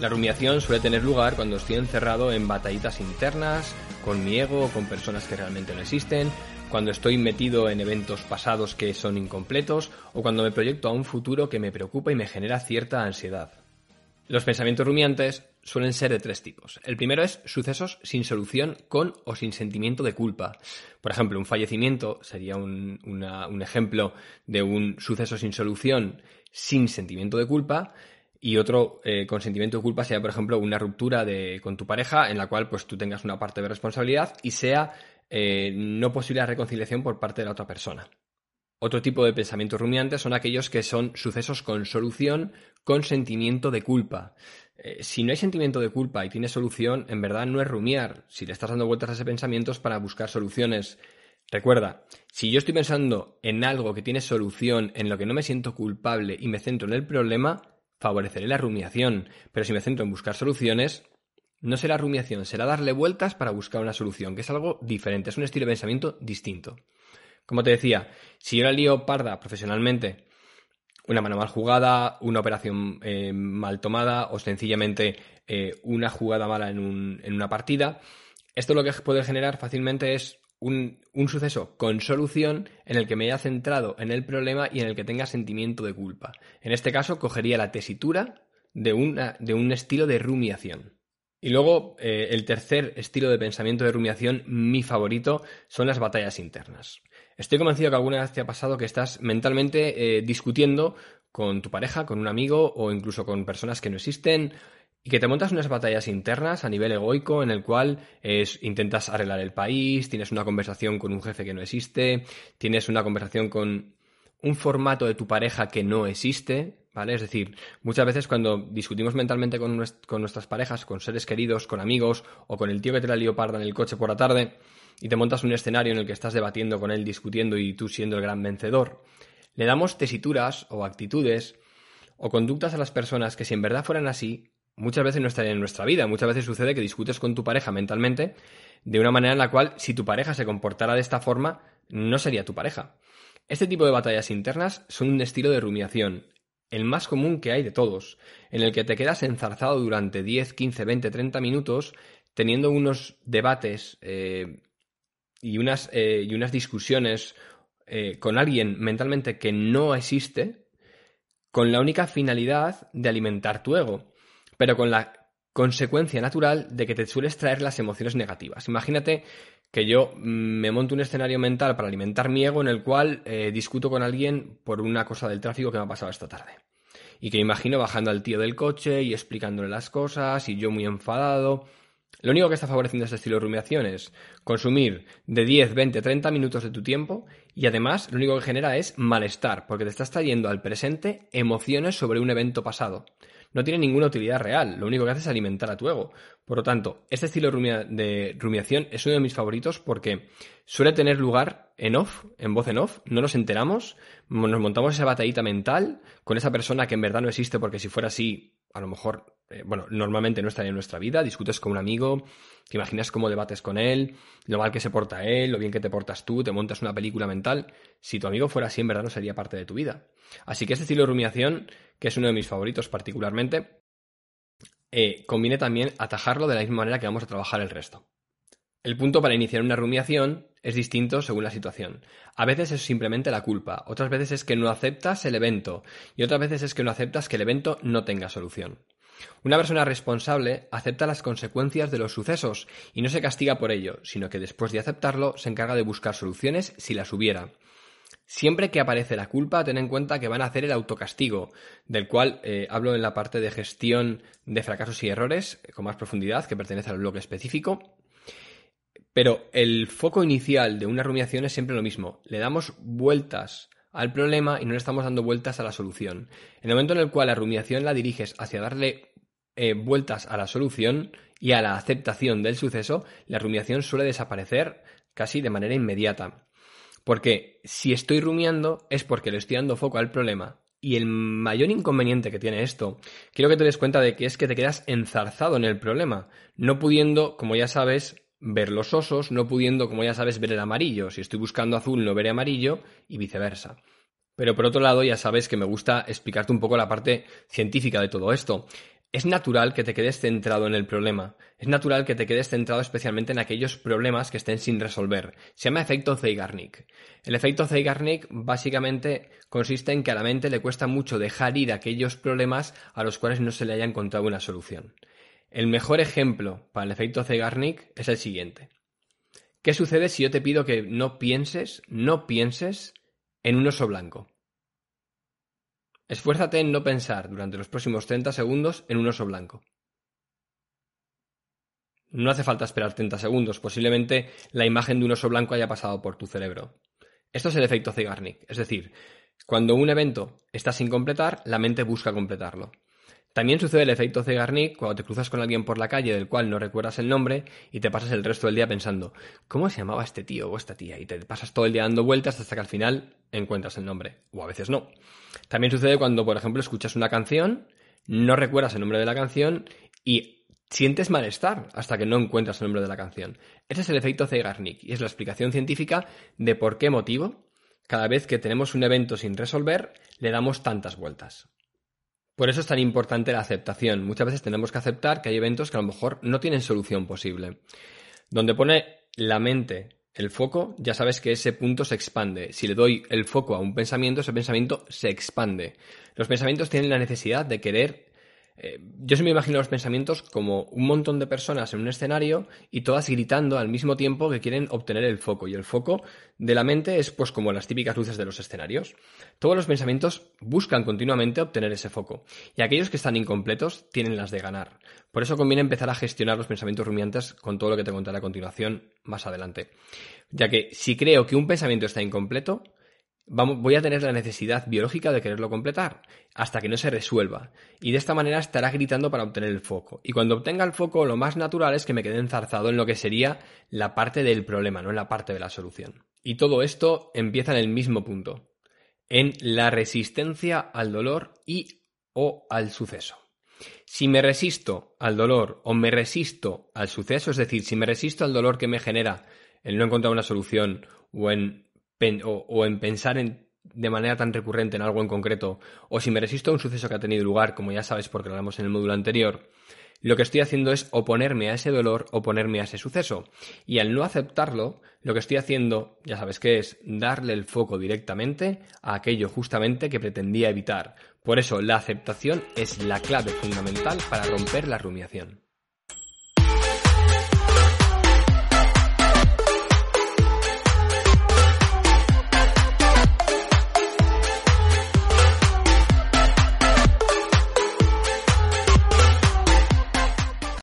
La rumiación suele tener lugar cuando estoy encerrado en batallitas internas, con mi ego, con personas que realmente no existen, cuando estoy metido en eventos pasados que son incompletos o cuando me proyecto a un futuro que me preocupa y me genera cierta ansiedad. Los pensamientos rumiantes suelen ser de tres tipos. El primero es sucesos sin solución con o sin sentimiento de culpa. Por ejemplo, un fallecimiento sería un, ejemplo de un suceso sin solución sin sentimiento de culpa. Y otro eh, con sentimiento de culpa sería, por ejemplo, una ruptura de, con tu pareja en la cual pues, tú tengas una parte de responsabilidad y sea eh, no posible la reconciliación por parte de la otra persona. Otro tipo de pensamientos rumiantes son aquellos que son sucesos con solución, con sentimiento de culpa. Eh, si no hay sentimiento de culpa y tiene solución, en verdad no es rumiar. Si le estás dando vueltas a ese pensamiento para buscar soluciones. Recuerda, si yo estoy pensando en algo que tiene solución, en lo que no me siento culpable y me centro en el problema, favoreceré la rumiación. Pero si me centro en buscar soluciones, no será rumiación, será darle vueltas para buscar una solución, que es algo diferente, es un estilo de pensamiento distinto. Como te decía, si yo la lío parda profesionalmente, una mano mal jugada, una operación eh, mal tomada o sencillamente eh, una jugada mala en, una partida, esto lo que puede generar fácilmente es un, suceso con solución en el que me haya centrado en el problema y en el que tenga sentimiento de culpa. En este caso, cogería la tesitura de, de un estilo de rumiación. Y luego, eh, el tercer estilo de pensamiento de rumiación, mi favorito, son las batallas internas. Estoy convencido que alguna vez te ha pasado que estás mentalmente eh, discutiendo con tu pareja, con un amigo o incluso con personas que no existen y que te montas unas batallas internas a nivel egoico en el cual es, intentas arreglar el país, tienes una conversación con un jefe que no existe, tienes una conversación con un formato de tu pareja que no existe, ¿vale? Es decir, muchas veces cuando discutimos mentalmente con, con nuestras parejas, con seres queridos, con amigos o con el tío que te la lió parda en el coche por la tarde, y te montas un escenario en el que estás debatiendo con él, discutiendo y tú siendo el gran vencedor, le damos tesituras o actitudes o conductas a las personas que si en verdad fueran así, muchas veces no estarían en nuestra vida. Muchas veces sucede que discutes con tu pareja mentalmente de una manera en la cual si tu pareja se comportara de esta forma, no sería tu pareja. Este tipo de batallas internas son un estilo de rumiación, el más común que hay de todos, en el que te quedas enzarzado durante 10, 15, 20, 30 minutos teniendo unos debates eh, y unas, eh, y unas discusiones eh, con alguien mentalmente que no existe, con la única finalidad de alimentar tu ego, pero con la consecuencia natural de que te sueles traer las emociones negativas. Imagínate que yo mm, me monto un escenario mental para alimentar mi ego en el cual eh, discuto con alguien por una cosa del tráfico que me ha pasado esta tarde. Y que imagino bajando al tío del coche y explicándole las cosas y yo muy enfadado lo único que está favoreciendo este estilo de rumiación es consumir de 10, 20, 30 minutos de tu tiempo y además lo único que genera es malestar, porque te estás trayendo al presente emociones sobre un evento pasado. No tiene ninguna utilidad real, lo único que hace es alimentar a tu ego. Por lo tanto, este estilo de rumiación es uno de mis favoritos porque suele tener lugar en off, en voz en off, no nos enteramos, nos montamos esa batallita mental con esa persona que en verdad no existe porque si fuera así a lo mejor, eh, bueno, normalmente no estaría en nuestra vida, discutes con un amigo, te imaginas cómo debates con él, lo mal que se porta él, lo bien que te portas tú, te montas una película mental. Si tu amigo fuera así, en verdad no sería parte de tu vida. Así que este estilo de rumiación, que es uno de mis favoritos particularmente, eh, conviene también atajarlo de la misma manera que vamos a trabajar el resto. El punto para iniciar una rumiación es distinto según la situación. A veces es simplemente la culpa, otras veces es que no aceptas el evento y otras veces es que no aceptas que el evento no tenga solución. Una persona responsable acepta las consecuencias de los sucesos y no se castiga por ello, sino que después de aceptarlo se encarga de buscar soluciones si las hubiera. Siempre que aparece la culpa, ten en cuenta que van a hacer el autocastigo, del cual eh, hablo en la parte de gestión de fracasos y errores con más profundidad, que pertenece al bloque específico. Pero el foco inicial de una rumiación es siempre lo mismo. Le damos vueltas al problema y no le estamos dando vueltas a la solución. En el momento en el cual la rumiación la diriges hacia darle eh, vueltas a la solución y a la aceptación del suceso, la rumiación suele desaparecer casi de manera inmediata. Porque si estoy rumiando es porque le estoy dando foco al problema. Y el mayor inconveniente que tiene esto, quiero que te des cuenta de que es que te quedas enzarzado en el problema, no pudiendo, como ya sabes, ver los osos, no pudiendo, como ya sabes, ver el amarillo. Si estoy buscando azul, no veré amarillo y viceversa. Pero por otro lado, ya sabes que me gusta explicarte un poco la parte científica de todo esto. es natural que te quedes centrado en el problema. Es natural que te quedes centrado especialmente en aquellos problemas que estén sin resolver. Se llama efecto Zeigarnik. El efecto Zeigarnik básicamente consiste en que a la mente le cuesta mucho dejar ir aquellos problemas a los cuales no se le haya encontrado una solución. El mejor ejemplo para el efecto Zeigarnik es el siguiente. ¿Qué sucede si yo te pido que no pienses, no pienses en un oso blanco? Esfuérzate en no pensar durante los próximos 30 segundos en un oso blanco. No hace falta esperar 30 segundos, posiblemente la imagen de un oso blanco haya pasado por tu cerebro. Esto es el efecto Zeigarnik, es decir, cuando un evento está sin completar, la mente busca completarlo. También sucede el efecto Zeigarnik cuando te cruzas con alguien por la calle del cual no recuerdas el nombre y te pasas el resto del día pensando, ¿cómo se llamaba este tío o esta tía? Y te pasas todo el día dando vueltas hasta que al final encuentras el nombre. O a veces no. También sucede cuando, por ejemplo, escuchas una canción, no recuerdas el nombre de la canción y sientes malestar hasta que no encuentras el nombre de la canción. Ese es el efecto Zeigarnik y es la explicación científica de por qué motivo cada vez que tenemos un evento sin resolver le damos tantas vueltas. Por eso es tan importante la aceptación. Muchas veces tenemos que aceptar que hay eventos que a lo mejor no tienen solución posible. Donde pone la mente el foco, ya sabes que ese punto se expande. Si le doy el foco a un pensamiento, ese pensamiento se expande. Los pensamientos tienen la necesidad de querer eh, yo se me imagino los pensamientos como un montón de personas en un escenario y todas gritando al mismo tiempo que quieren obtener el foco. Y el foco de la mente es pues como las típicas luces de los escenarios. Todos los pensamientos buscan continuamente obtener ese foco. Y aquellos que están incompletos tienen las de ganar. Por eso conviene empezar a gestionar los pensamientos rumiantes con todo lo que te contaré a continuación más adelante. Ya que si creo que un pensamiento está incompleto, voy a tener la necesidad biológica de quererlo completar hasta que no se resuelva. Y de esta manera estará gritando para obtener el foco. Y cuando obtenga el foco, lo más natural es que me quede enzarzado en lo que sería la parte del problema, no en la parte de la solución. Y todo esto empieza en el mismo punto, en la resistencia al dolor y o al suceso. Si me resisto al dolor o me resisto al suceso, es decir, si me resisto al dolor que me genera el no encontrar una solución o en o, en pensar en, de manera tan recurrente en algo en concreto, o si me resisto a un suceso que ha tenido lugar, como ya sabes porque lo hablamos en el módulo anterior, lo que estoy haciendo es oponerme a ese dolor, oponerme a ese suceso. Y al no aceptarlo, lo que estoy haciendo, ya sabes que es darle el foco directamente a aquello justamente que pretendía evitar. Por eso la aceptación es la clave fundamental para romper la rumiación.